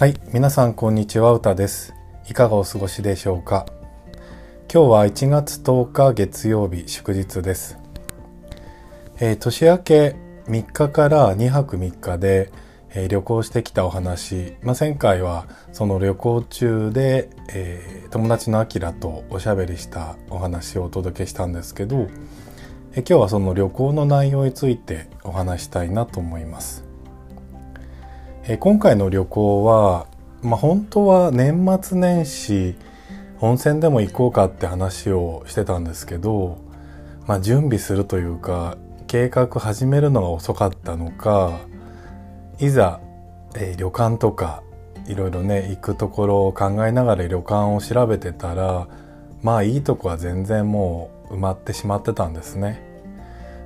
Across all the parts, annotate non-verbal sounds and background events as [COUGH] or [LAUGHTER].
はい、皆さんこんにちは、うたです。いかがお過ごしでしょうか？今日は1月10日月曜日祝日です。えー年明け3日から2泊3日で、えー旅行してきたお話、まあ、前回はその旅行中で、えー友達のあきらとおしゃべりしたお話をお届けしたんですけど、えー今日はその旅行の内容についてお話したいなと思います。え今回の旅行は、まあ、本当は年末年始温泉でも行こうかって話をしてたんですけど、まあ、準備するというか計画始めるのが遅かったのかいざ、えー旅館とかいろいろね行くところを考えながら旅館を調べてたらまあいいとこは全然もう埋まってしまってたんですね。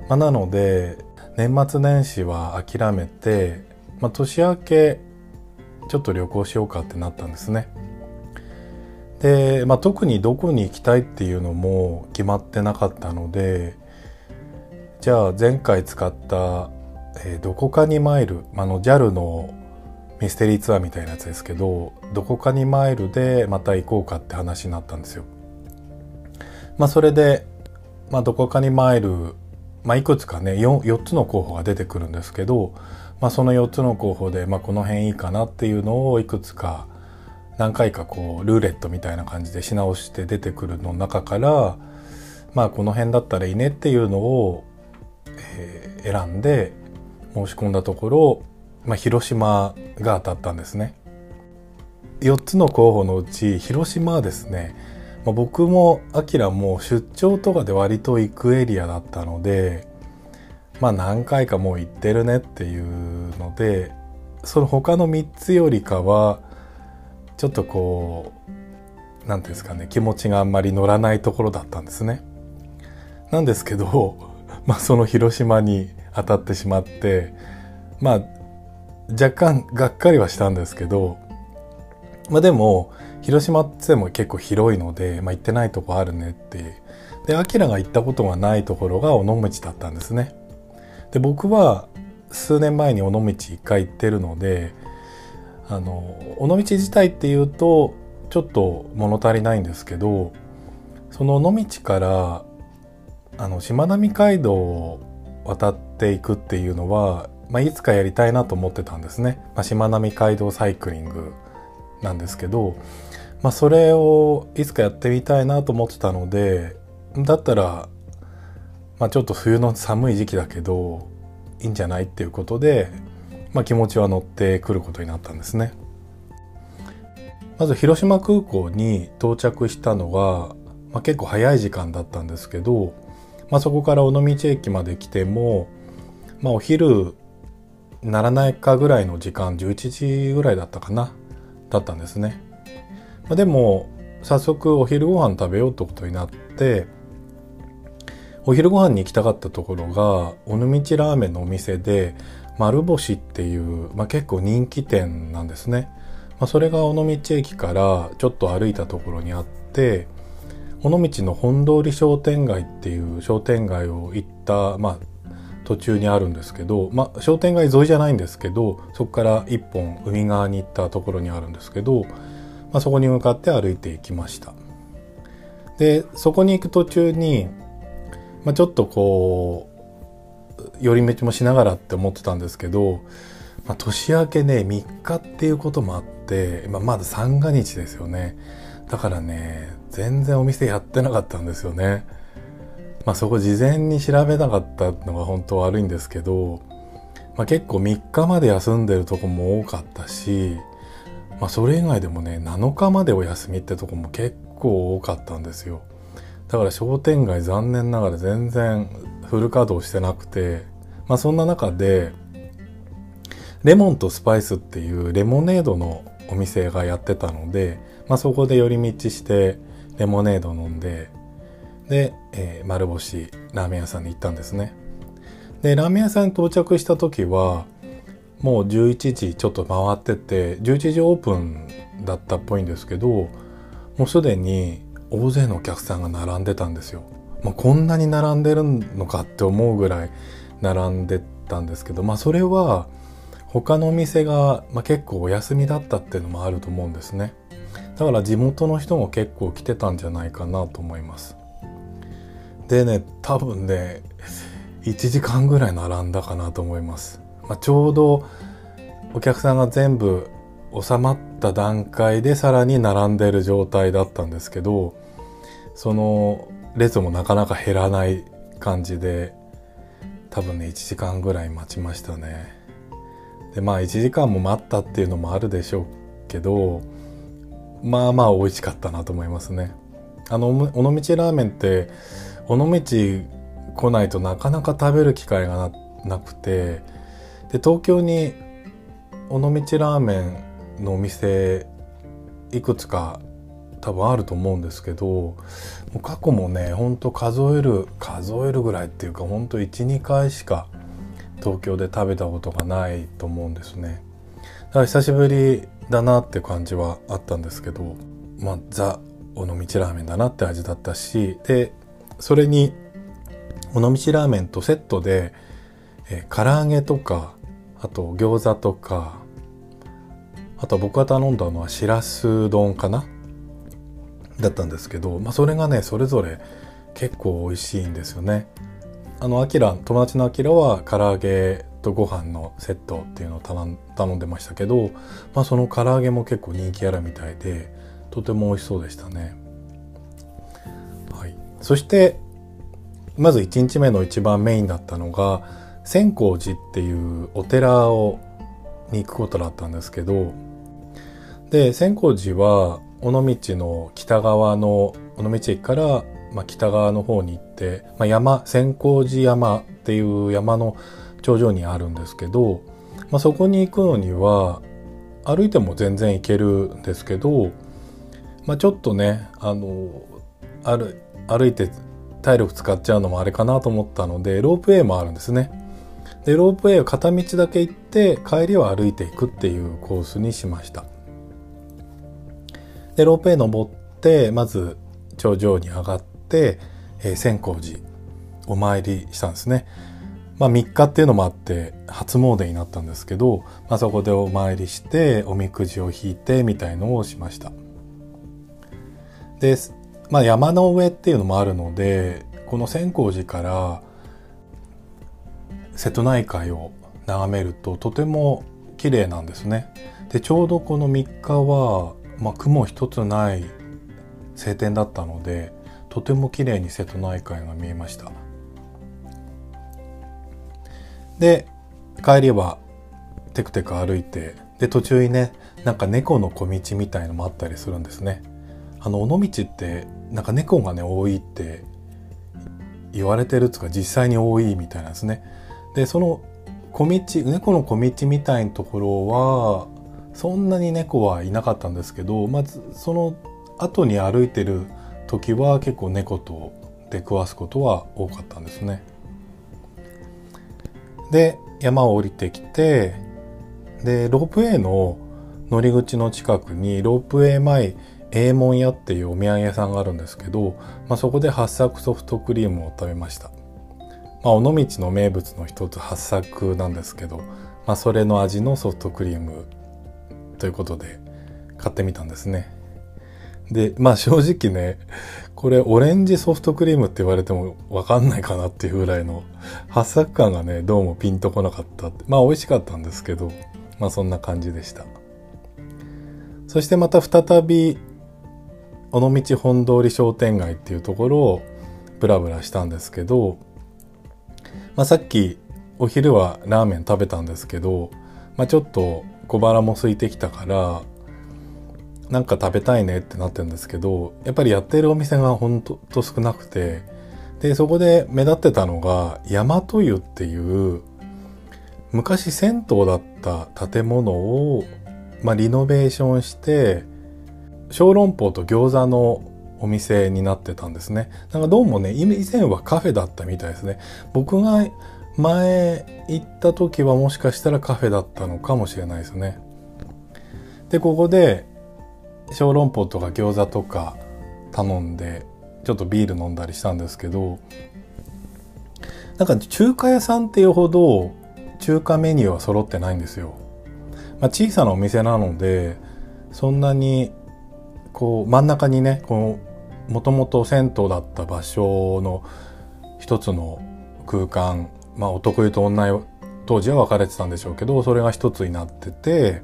まあ、なので年末年始は諦めて、まあ、年明けちょっと旅行しようかってなったんですね。で、まあ、特にどこに行きたいっていうのも決まってなかったのでじゃあ前回使った、えーどこかにマイルあの JAL のミステリーツアーみたいなやつですけどどこかにマイルでまた行こうかって話になったんですよ。まあそれで、まあ、どこかにマイル、まあ、いくつかね 4, 4つの候補が出てくるんですけど、まあ、その4つの候補で、まあ、この辺いいかなっていうのをいくつか何回かこうルーレットみたいな感じでし直して出てくるの中からまあこの辺だったらいいねっていうのを、えー選んで申し込んだところ、まあ、広島が当たったんですね。4つの候補のうち広島はですね、まあ、僕もアキラも出張とかで割と行くエリアだったのでまあ何回かもう行ってるねっていうのでその他の3つよりかはちょっとこう何ていうんですかね気持ちがあんまり乗らないところだったんですね。なんですけど、[LAUGHS] まあ、その広島に当たってしまってまあ若干がっかりはしたんですけどまあでも広島っても結構広いので、まあ、行ってないとこあるねってでアキラが行ったことがないところが尾道だったんですね。で僕は数年前に尾道一回行ってるのであの尾道自体っていうとちょっと物足りないんですけどその尾道からあのしまなみ海道を渡っていくっていうのは、まあ、いつかやりたいなと思ってたんですね。まあ、しまなみ海道サイクリングなんですけど、まあ、それをいつかやってみたいなと思ってたのでだったら、まあ、ちょっと冬の寒い時期だけどいいんじゃないっていうことで、まあ、気持ちは乗ってくることになったんですね。まず広島空港に到着したのが、まあ、結構早い時間だったんですけど、まあ、そこから尾道駅まで来ても、まあ、お昼ならないかぐらいの時間11時ぐらいだったかなだったんですね。まあ、でも早速お昼ご飯食べようってことになってお昼ご飯に行きたかったところが尾道ラーメンのお店で丸星っていう、まあ、結構人気店なんですね。まあ、それが尾道駅からちょっと歩いたところにあって尾道の本通り商店街っていう商店街を行った、まあ、途中にあるんですけど、まあ、商店街沿いじゃないんですけどそこから一本海側に行ったところにあるんですけど、まあ、そこに向かって歩いていきましたでそこに行く途中に、まあ、ちょっとこう寄り道もしながらって思ってたんですけど、まあ、年明けね3日っていうこともあって、まあ、まだ三が日ですよねだからね全然お店やってなかったんですよね。まあそこ事前に調べなかったのが本当悪いんですけど、まあ、結構3日まで休んでるとこも多かったし、まあ、それ以外でもね7日までお休みってとこも結構多かったんですよ。だから商店街残念ながら全然フル稼働してなくて、まあそんな中でレモンとスパイスっていうレモネードのお店がやってたので、まあ、そこで寄り道してレモネード飲んでで、えー丸星ラーメン屋さんに行ったんですね。でラーメン屋さんに到着した時はもう11時ちょっと回ってて11時オープンだったっぽいんですけどもうすでに大勢のお客さんが並んでたんですよ。まあ、こんなに並んでるのかって思うぐらい並んでたんですけどまあそれは他のお店が、まあ、結構お休みだったっていうのもあると思うんですね。だから地元の人も結構来てたんじゃないかなと思います。でね多分ね1時間ぐらい並んだかなと思います、まあ、ちょうどお客さんが全部収まった段階でさらに並んでる状態だったんですけどその列もなかなか減らない感じで多分ね1時間ぐらい待ちましたね。でまあ1時間も待ったっていうのもあるでしょうけどまあまあ美味しかったなと思いますね。あの尾道ラーメンって尾道来ないとなかなか食べる機会がなくてで東京に尾道ラーメンのお店いくつか多分あると思うんですけど過去もねほんと数える数えるぐらいっていうかほんと12回しか東京で食べたことがないと思うんですね。だから久しぶりだなって感じはあったんですけどまあザ尾道ラーメンだなって味だったしでそれに尾道ラーメンとセットで、えー、唐揚げとかあと餃子とかあと僕が頼んだのはしらす丼かな。だったんですけど、まあ、それがねそれぞれ結構美味しいんですよね。あのアキラ友達のアキラは唐揚げとご飯のセットっていうのを頼んでましたけど、まあ、その唐揚げも結構人気あるみたいでとても美味しそうでしたね。はい、そしてまず1日目の一番メインだったのが千光寺っていうお寺をに行くことだったんですけどで千光寺は尾道の北側の尾道駅から、まあ、北側の方に行って、まあ、山千光寺山っていう山の頂上にあるんですけど、まあ、そこに行くのには歩いても全然行けるんですけど、まあ、ちょっとねあの歩歩いて体力使っちゃうのもあれかなと思ったのでロープウェイもあるんですね。でロープウェイを片道だけ行って帰りは歩いていくっていうコースにしました。でロープウェイ登ってまず頂上に上がって、えー、千光寺お参りしたんですね。まあ3日っていうのもあって初詣になったんですけど、まあ、そこでお参りしておみくじを引いてみたいのをしました。で、まあ、山の上っていうのもあるのでこの千光寺から瀬戸内海を眺めるととても綺麗なんですね。でちょうどこの3日はまあ、雲一つない晴天だったのでとても綺麗に瀬戸内海が見えました。で帰りはテクテク歩いてで途中にねなんか猫の小道みたいのもあったりするんですね。あの尾道ってなんか猫がね多いって言われてるつか実際に多いみたいなんですね。でその小道猫の小道みたいなところはそんなに猫はいなかったんですけどまずその後に歩いてる時は結構猫と出くわすことは多かったんですね。で山を降りてきてでロープウェイの乗り口の近くにロープウェイ前永門屋っていうお土産屋さんがあるんですけど、まあ、そこで八作ソフトクリームを食べました。まあ、尾道の名物の一つ八作なんですけど、まあ、それの味のソフトクリームということで買ってみたんですね。で、まあ正直ね、これオレンジソフトクリームって言われてもわかんないかなっていうぐらいの発作感がね、どうもピンとこなかったって。まあ美味しかったんですけど、まあそんな感じでした。そしてまた再び、尾道本通り商店街っていうところをブラブラしたんですけど、まあさっきお昼はラーメン食べたんですけど、まあちょっと小腹も空いてきたからなんか食べたいねってなってるんですけどやっぱりやってるお店がほんと少なくてでそこで目立ってたのが大和湯っていう昔銭湯だった建物を、まあ、リノベーションして小籠包と餃子のお店になってたんですね。なんかどうもね、以前はカフェだったみたいですね。僕が前行った時はもしかしたらカフェだったのかもしれないですね。で、ここで小籠包とか餃子とか頼んで、ちょっとビール飲んだりしたんですけど、なんか中華屋さんっていうほど中華メニューは揃ってないんですよ。まあ、小さなお店なのでそんなにこう真ん中にねこうもともと銭湯だった場所の一つの空間まあ男湯と女湯当時は分かれてたんでしょうけどそれが一つになってて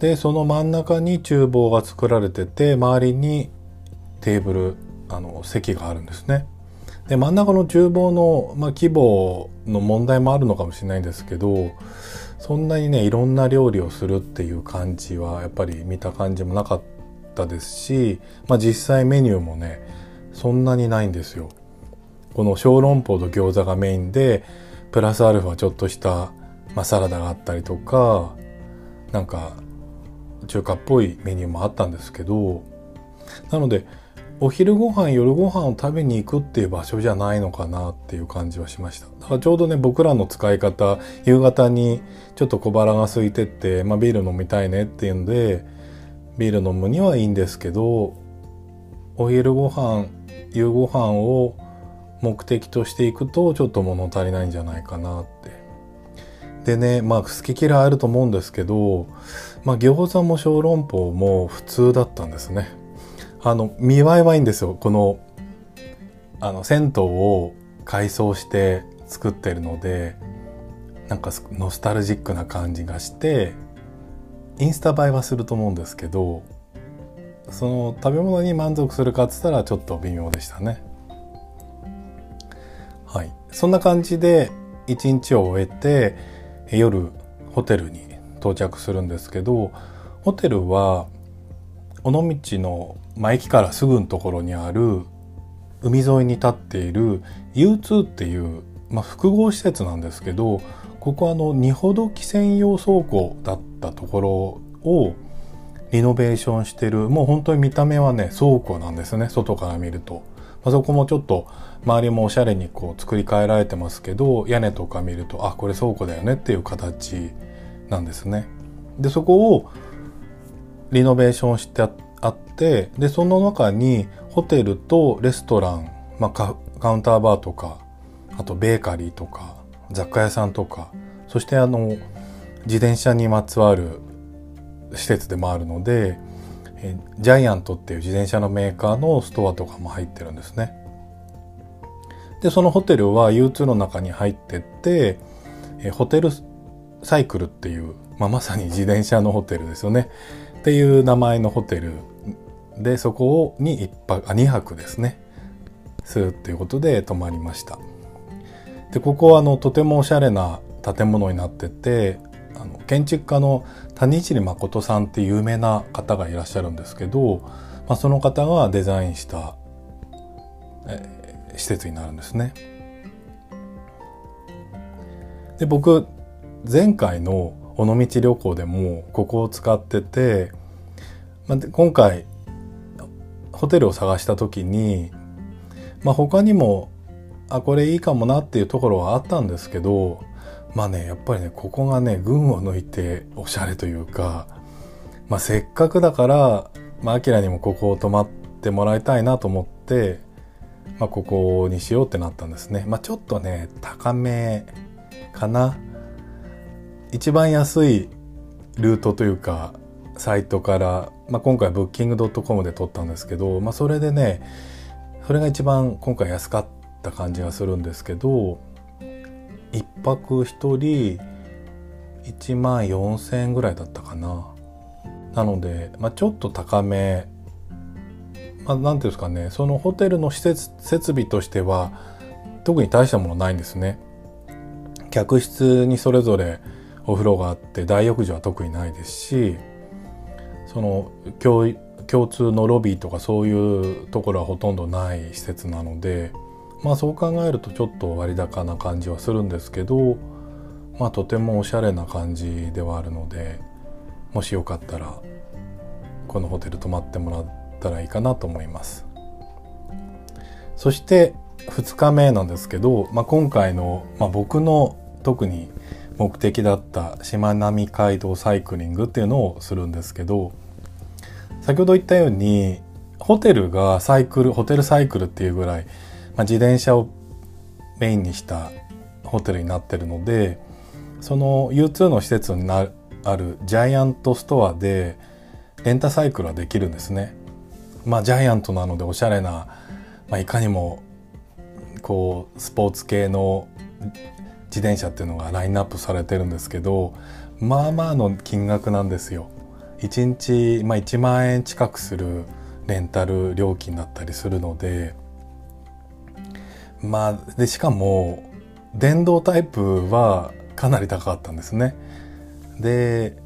でその真ん中に厨房が作られてて周りにテーブルあの席があるんですね。で真ん中の厨房の、まあ、規模の問題もあるのかもしれないんですけどそんなにねいろんな料理をするっていう感じはやっぱり見た感じもなかったですし、まあ、実際メニューもねそんなにないんですよ。この小籠包と餃子がメインでプラスアルファちょっとした、まあ、サラダがあったりとかなんか中華っぽいメニューもあったんですけどなのでお昼ご飯夜ご飯を食べに行くっていう場所じゃないのかなっていう感じはしました。だからちょうどね僕らの使い方夕方にちょっと小腹が空いてって、まあ、ビール飲みたいねっていうんでビール飲むにはいいんですけどお昼ご飯夕ご飯を目的としていくとちょっと物足りないんじゃないかなって。でねまあ好き嫌いあると思うんですけど、まあ、餃子も小籠包も普通だったんですね。あの見栄えはいいんですよこのあの銭湯を改装して作ってるのでなんかノスタルジックな感じがしてインスタ映えはすると思うんですけどその食べ物に満足するかっつったらちょっと微妙でしたね。そんな感じで一日を終えて夜ホテルに到着するんですけどホテルは尾道の、まあ、駅からすぐのところにある海沿いに立っている U2 っていう、まあ、複合施設なんですけどここはあの荷ほどき専用倉庫だったところをリノベーションしてるもう本当に見た目はね倉庫なんですね外から見ると。まあ、そこもちょっと周りもおしゃれにこう作り変えられてますけど屋根とか見るとあこれ倉庫だよねっていう形なんですね。でそこをリノベーションしてあってでその中にホテルとレストラン、まあ、カウンターバーとかあとベーカリーとか雑貨屋さんとかそしてあの自転車にまつわる施設でもあるのでえジャイアントっていう自転車のメーカーのストアとかも入ってるんですね。でそのホテルは U2 の中に入ってってえホテルサイクルっていう、まあ、まさに自転車のホテルですよね。っていう名前のホテルでそこに一泊あ2泊ですね。するっていうことで泊まりました。でここはあのとてもおしゃれな建物になっててあの建築家の谷尻誠さんって有名な方がいらっしゃるんですけど、まあ、その方がデザインした、え施設になるんですね。で僕前回の尾道旅行でもここを使ってて、まあ、今回ホテルを探した時に、まあ、他にもあこれいいかもなっていうところはあったんですけどまあねやっぱりねここがね群を抜いておしゃれというか、まあ、せっかくだからまあアキラにもここを泊まってもらいたいなと思って、まあ、ここにしようってなったんですね。まあ、ちょっとね高めかな一番安いルートというかサイトから、まあ、今回ブッキング .com で取ったんですけど、まあ、それでねそれが一番今回安かった感じがするんですけど1泊1人1万4,000円ぐらいだったかな。なので、まあ、ちょっと高めまあ、ていうんですかねそのホテルの施設設備としては特に大したものないんですね。客室にそれぞれお風呂があって大浴場は特にないですしその共通のロビーとかそういうところはほとんどない施設なのでまあそう考えるとちょっと割高な感じはするんですけどまあとてもおしゃれな感じではあるのでもしよかったらこのホテル泊まってもらったらいいかなと思います。そして2日目なんですけど、まあ、今回の、まあ、僕の特に目的だったしまなみ海道サイクリングっていうのをするんですけど先ほど言ったようにホテルがサイクルホテルサイクルっていうぐらいまあ、自転車をメインにしたホテルになってるのでその U2 の施設になあるジャイアントストアでレンタサイクルはできるんですね。まあジャイアントなのでおしゃれな、まあ、いかにもこうスポーツ系の自転車っていうのがラインナップされてるんですけどまあまあの金額なんですよ。1日、まあ、1万円近くするレンタル料金だったりするのでまあでしかも電動タイプはかなり高かったんですね。で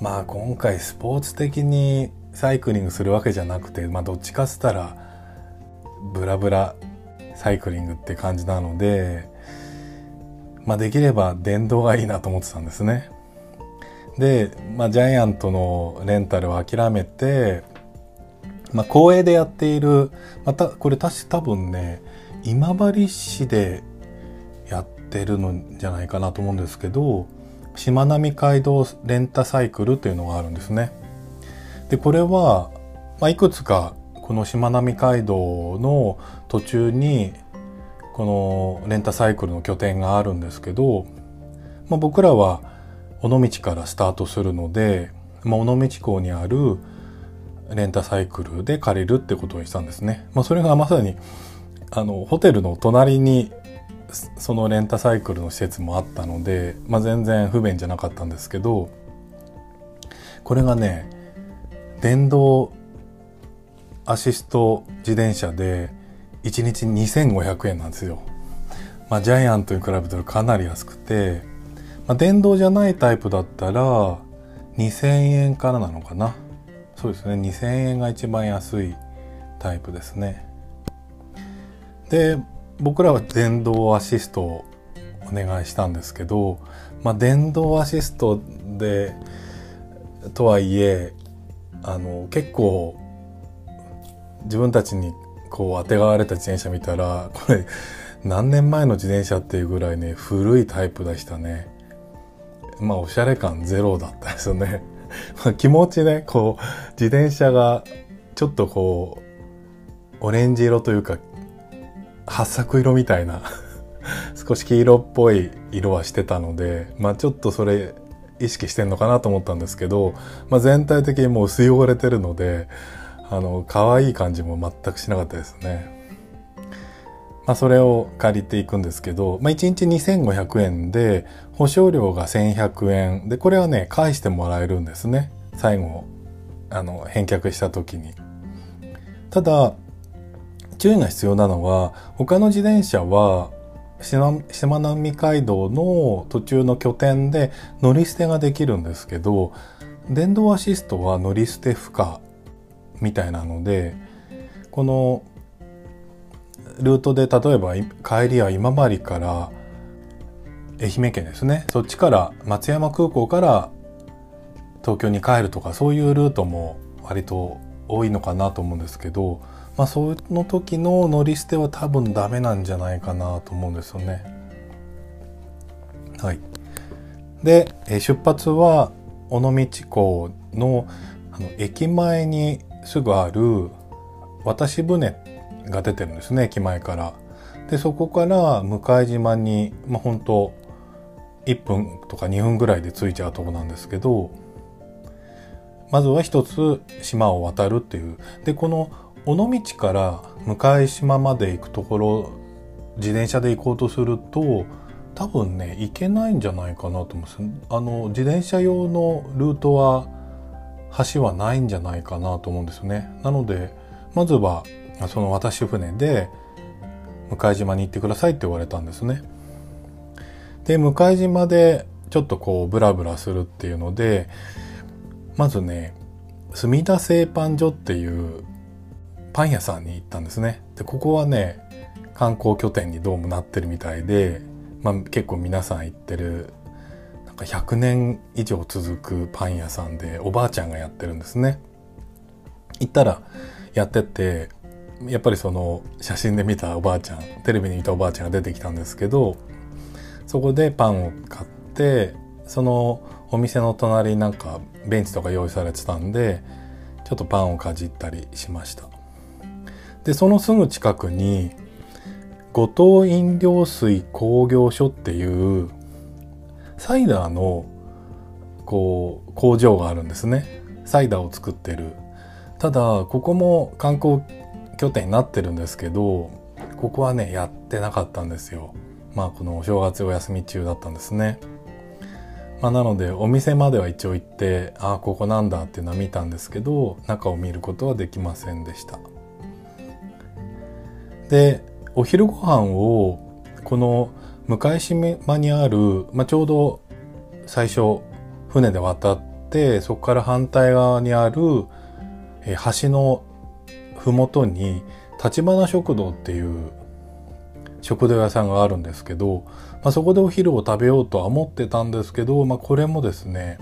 まあ今回スポーツ的にサイクリングするわけじゃなくて、まあ、どっちかっつったらブラブラサイクリングって感じなので、まあ、できれば電動がいいなと思ってたんですね。で、まあ、ジャイアントのレンタルを諦めて、まあ、公営でやっているまたこれ確か多分ね今治市でやってるのじゃないかなと思うんですけどしまなみ海道レンタサイクルというのがあるんですね。でこれは、まあ、いくつかこのしまなみ海道の途中にこのレンタサイクルの拠点があるんですけど、まあ、僕らは尾道からスタートするので、まあ、尾道港にあるレンタサイクルで借りるってことにしたんですね。まあ、それがまさにあのホテルの隣にそのレンタサイクルの施設もあったので、まあ、全然不便じゃなかったんですけどこれがね電動アシスト自転車で1日2500円なんですよ。まあ、ジャイアントに比べたらかなり安くて、まあ、電動じゃないタイプだったら2000円からなのかな。そうですね。2000円が一番安いタイプですね。で、僕らは電動アシストをお願いしたんですけど、まあ、電動アシストでとはいえあの結構自分たちにこうあてがわれた自転車見たらこれ何年前の自転車っていうぐらいね古いタイプでしたね。まあおしゃれ感ゼロだったですよね。[LAUGHS] 気持ちねこう自転車がちょっとこうオレンジ色というか八作色みたいな [LAUGHS] 少し黄色っぽい色はしてたのでまあちょっとそれ意識してんのかなと思ったんですけど、まあ、全体的にもう薄汚れてるのであの可愛い感じも全くしなかったですね。まあ、それを借りていくんですけど、まあ、1日2500円で保証料が1100円でこれはね返してもらえるんですね最後あの返却した時に。ただ注意が必要なのは他の自転車はしまなみ海道の途中の拠点で乗り捨てができるんですけど電動アシストは乗り捨て不可みたいなのでこのルートで例えば帰りは今治から愛媛県ですね。そっちから松山空港から東京に帰るとかそういうルートも割と多いのかなと思うんですけどまあ、その時の乗り捨ては多分ダメなんじゃないかなと思うんですよね。はい。で、出発は尾道港のあの駅前にすぐある渡し船が出てるんですね、駅前から。で、そこから向島に、まあ、本当1分とか2分ぐらいで着いちゃうとこなんですけど、まずは一つ島を渡るっていう。で、この尾道から向島まで行くところ自転車で行こうとすると多分ね行けないんじゃないかなと思うんです。あの自転車用のルートは橋はないんじゃないかなと思うんですよね。なのでまずはその渡し船で向島に行ってくださいって言われたんですね。で向島でちょっとこうブラブラするっていうのでまずね墨田製パン所っていうパン屋さんに行ったんですね。で、ここはね、観光拠点にどうもなってるみたいで、まあ結構皆さん行ってる、なんか100年以上続くパン屋さんでおばあちゃんがやってるんですね。行ったらやってて、やっぱりその写真で見たおばあちゃん、テレビに見たおばあちゃんが出てきたんですけど、そこでパンを買って、そのお店の隣になんかベンチとか用意されてたんで、ちょっとパンをかじったりしました。でそのすぐ近くに後藤飲料水工業所っていうサイダーのこう工場があるんですね。サイダーを作ってる。ただここも観光拠点になってるんですけどここはねやってなかったんですよ。まあこのお正月お休み中だったんですね。まあ、なのでお店までは一応行ってああここなんだっていうのは見たんですけど中を見ることはできませんでした。でお昼ご飯をこの向島にある、まあ、ちょうど最初船で渡ってそこから反対側にある橋の麓に立花食堂っていう食堂屋さんがあるんですけど、まあ、そこでお昼を食べようとは思ってたんですけど、まあ、これもですね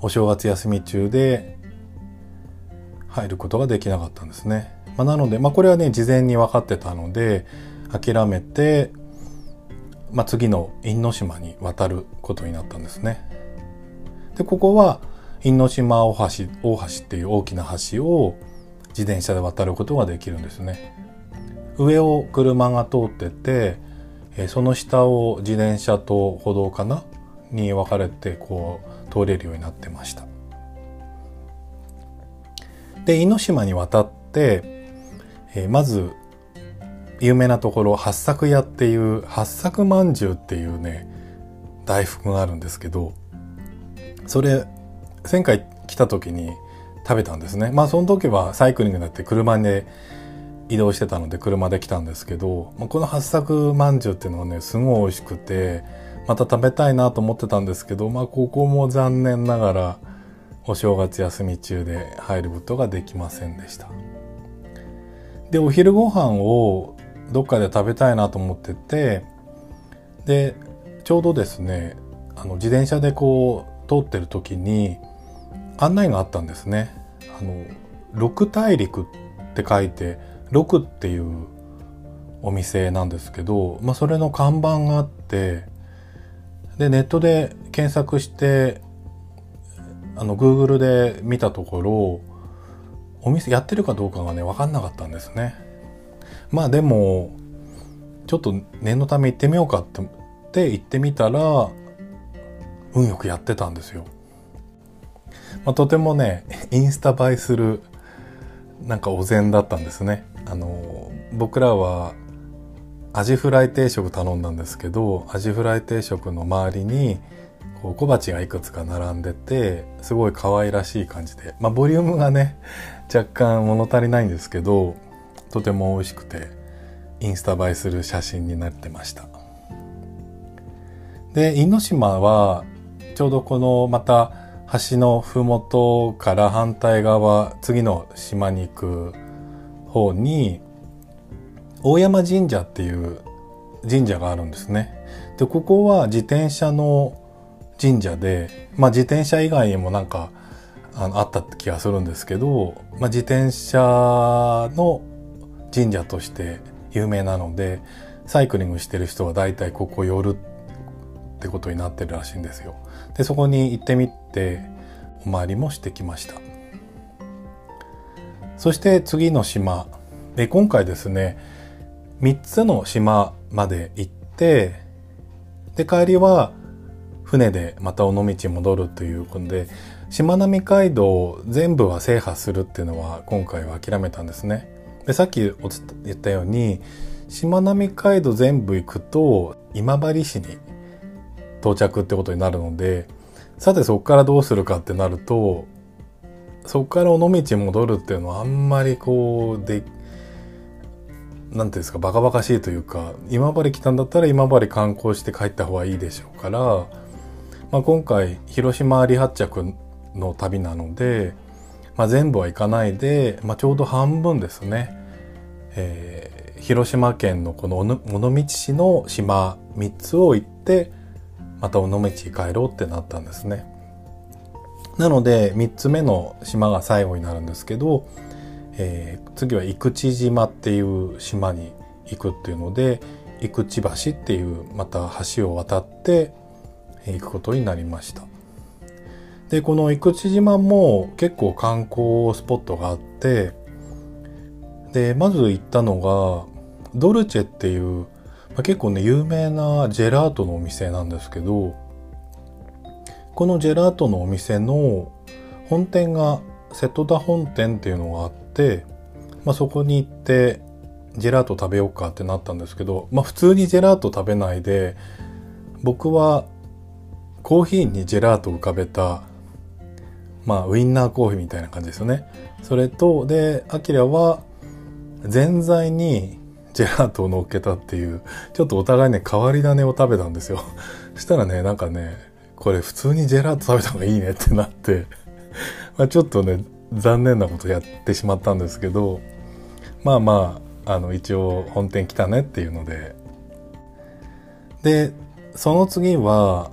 お正月休み中で入ることができなかったんですね。まあ、なので、まあ、これはね事前に分かってたので諦めて、まあ、次の因島に渡ることになったんですね。でここは因島大橋大橋っていう大きな橋を自転車で渡ることができるんですね。上を車が通っててその下を自転車と歩道かな？に分かれてこう通れるようになってました。で因島に渡って、えまず有名なところ八作屋っていう八作まんじゅうっていうね大福があるんですけどそれ前回来た時に食べたんですね。まあその時はサイクリングだって車で移動してたので車で来たんですけど、まあ、この八作まんじゅうっていうのはねすごい美味しくてまた食べたいなと思ってたんですけどまあここも残念ながらお正月休み中で入ることができませんでした。でお昼ご飯をどっかで食べたいなと思っててでちょうどですねあの自転車でこう通ってる時に案内があったんですね。あの六大陸って書いて六っていうお店なんですけど、まあ、それの看板があってでネットで検索してあの Google で見たところお店やってるかどうかがね分かんなかったんですね。まあでもちょっと念のため行ってみようかって行ってみたら運よくやってたんですよ、まあ、とてもねインスタ映えするなんかお膳だったんですね。あの僕らはアジフライ定食頼んだんですけどアジフライ定食の周りにこう小鉢がいくつか並んでてすごい可愛らしい感じでまあボリュームがね若干物足りないんですけどとても美味しくてインスタ映えする写真になってましたで因島はちょうどこのまた橋の麓から反対側次の島に行く方に大山神社っていう神社があるんですね。でここは自転車の神社で、まあ、自転車以外にもなんかあのあった気がするんですけど、まあ、自転車の神社として有名なのでサイクリングしてる人は大体ここ寄るってことになってるらしいんですよ。でそこに行ってみてお参りもしてきました。そして次の島で今回ですね3つの島まで行ってで帰りは船でまた尾道に戻るということでしまなみ海道全部は制覇するっていうのは今回は諦めたんですね。でさっき言ったようにしまなみ海道全部行くと今治市に到着ってことになるのでさてそこからどうするかってなるとそこから尾道戻るっていうのはあんまりこうで何ていうんですかバカバカしいというか今治来たんだったら今治観光して帰った方がいいでしょうから、まあ、今回広島離発着の旅なので、まあ、全部は行かないで、まあ、ちょうど半分ですね、えー、広島県のこの尾道市の島3つを行ってまた尾道に帰ろうってなったんですね。なので3つ目の島が最後になるんですけど、えー、次は生口島っていう島に行くっていうので生口橋っていうまた橋を渡って行くことになりました。でこの生口島も結構観光スポットがあってでまず行ったのがドルチェっていう、まあ、結構ね有名なジェラートのお店なんですけどこのジェラートのお店の本店が瀬戸田本店っていうのがあって、まあ、そこに行ってジェラート食べようかってなったんですけど、まあ、普通にジェラート食べないで僕はコーヒーにジェラート浮かべたまあウインナーコーヒーみたいな感じですよね。それとでアキラはぜんざいにジェラートを乗っけたっていうちょっとお互いね変わり種を食べたんですよ。[LAUGHS] したらねなんかねこれ普通にジェラート食べた方がいいねってなって [LAUGHS] まあちょっとね残念なことやってしまったんですけどまあまああの一応本店来たねっていうので。でその次は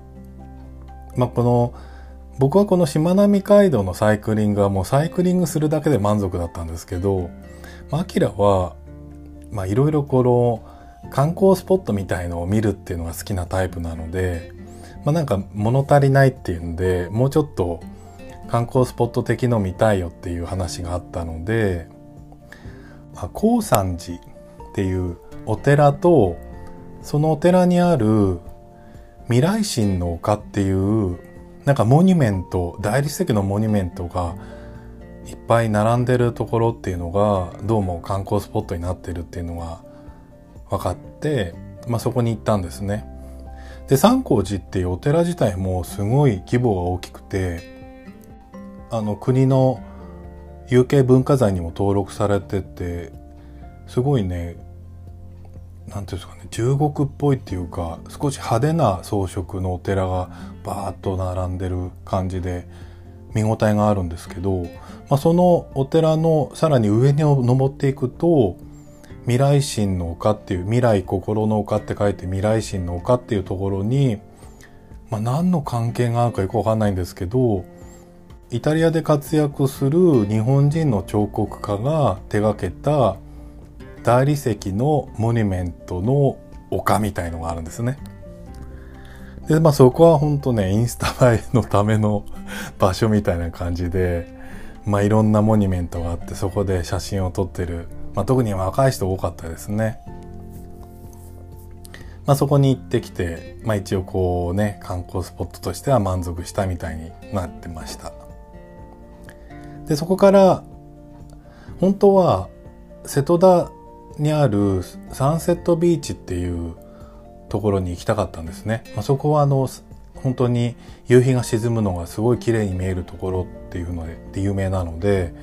まあこの僕はこのしまなみ海道のサイクリングはもうサイクリングするだけで満足だったんですけどアキラはまいろいろこの観光スポットみたいのを見るっていうのが好きなタイプなのでまあなんか物足りないっていうんでもうちょっと観光スポット的の見たいよっていう話があったのでま高山寺っていうお寺とそのお寺にある未来神の丘っていうなんかモニュメント大理石のモニュメントがいっぱい並んでるところっていうのがどうも観光スポットになってるっていうのが分かって、まあ、そこに行ったんですね。で三光寺っていうお寺自体もすごい規模が大きくてあの国の有形文化財にも登録されててすごいね何ていうんですかね中国っぽいっていうか少し派手な装飾のお寺がバーッと並んでる感じで見応えがあるんですけど、まあ、そのお寺のさらに上に登っていくと未来心の丘っていう未来心の丘って書いて未来心の丘っていうところに、まあ、何の関係があるかよくわかんないんですけどイタリアで活躍する日本人の彫刻家が手がけた大理石のモニュメントの丘みたいのがあるんですね。で、まあそこは本当ね、インスタ映えのための場所みたいな感じで、まあいろんなモニュメントがあってそこで写真を撮ってる、まあ特に若い人多かったですね。まあそこに行ってきて、まあ一応こうね、観光スポットとしては満足したみたいになってました。で、そこから、本当は瀬戸田にあるサンセットビーチっていうところに行きたかったんですね。まあ、そこはあの本当に夕日が沈むのがすごい綺麗に見えるところっていうので有名なので、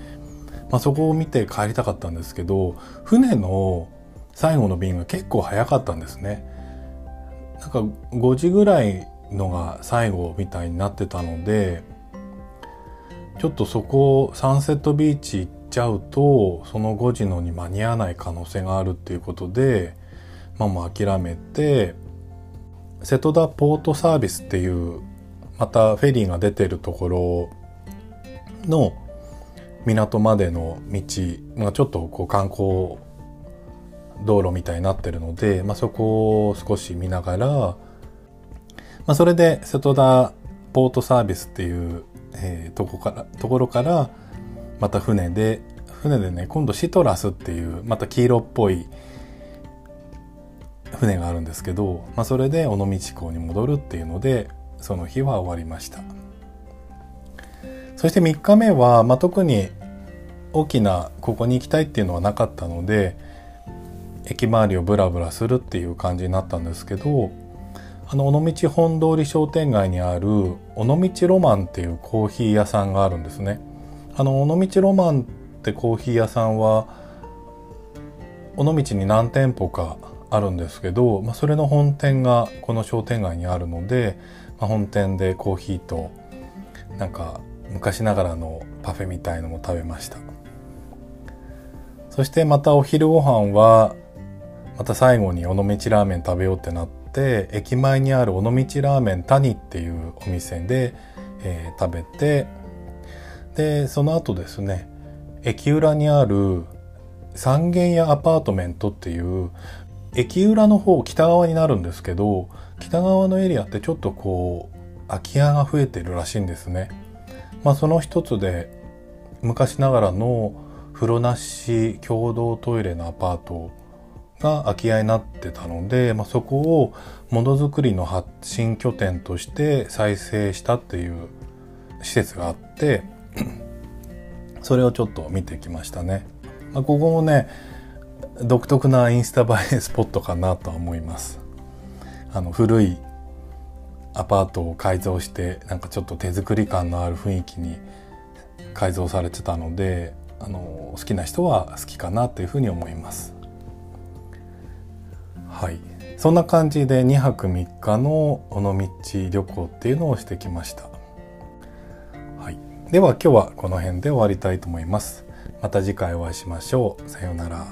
まあ、そこを見て帰りたかったんですけど船の最後の便が結構早かったんですね。なんか5時ぐらいのが最後みたいになってたのでちょっとそこサンセットビーチ行っちゃうとその5時のに間に合わない可能性があるっていうことでまあもう諦めて瀬戸田ポートサービスっていうまたフェリーが出てるところの港までの道がちょっとこう観光道路みたいになってるので、まあ、そこを少し見ながら、まあ、それで瀬戸田ポートサービスっていう、えー、とこからところからまた船で船でね今度シトラスっていうまた黄色っぽい船があるんですけど、まあ、それで尾道港に戻るっていうのでその日は終わりましたそして3日目は、まあ、特に大きなここに行きたいっていうのはなかったので駅周りをブラブラするっていう感じになったんですけどあの尾道本通り商店街にある尾道ロマンっていうコーヒー屋さんがあるんですね。あの尾道ロマンってコーヒー屋さんは尾道に何店舗かあるんですけど、まあ、それの本店がこの商店街にあるので、まあ、本店でコーヒーとなんか昔ながらのパフェみたいのも食べました。そしてまたお昼ご飯はまた最後に尾道ラーメン食べようってなって駅前にある尾道ラーメン谷っていうお店で、えー、食べてでその後ですね駅裏にある三軒屋アパートメントっていう駅裏の方北側になるんですけど北側のエリアってちょっとこう空き家が増えてるらしいんですね。まあその一つで昔ながらの風呂なし共同トイレのアパートが空き家になってたので、まあ、そこをものづくりの発信拠点として再生したっていう施設があって [CLEARS THROAT] それをちょっと見てきましたね。まあ、ここもね独特なインスタ映えスポットかなとは思います。あの古いアパートを改造してなんかちょっと手作り感のある雰囲気に改造されてたのであの好きな人は好きかなというふうに思います。はい、そんな感じで2泊3日の尾道旅行っていうのをしてきました。では今日はこの辺で終わりたいと思います。また次回お会いしましょう。さようなら。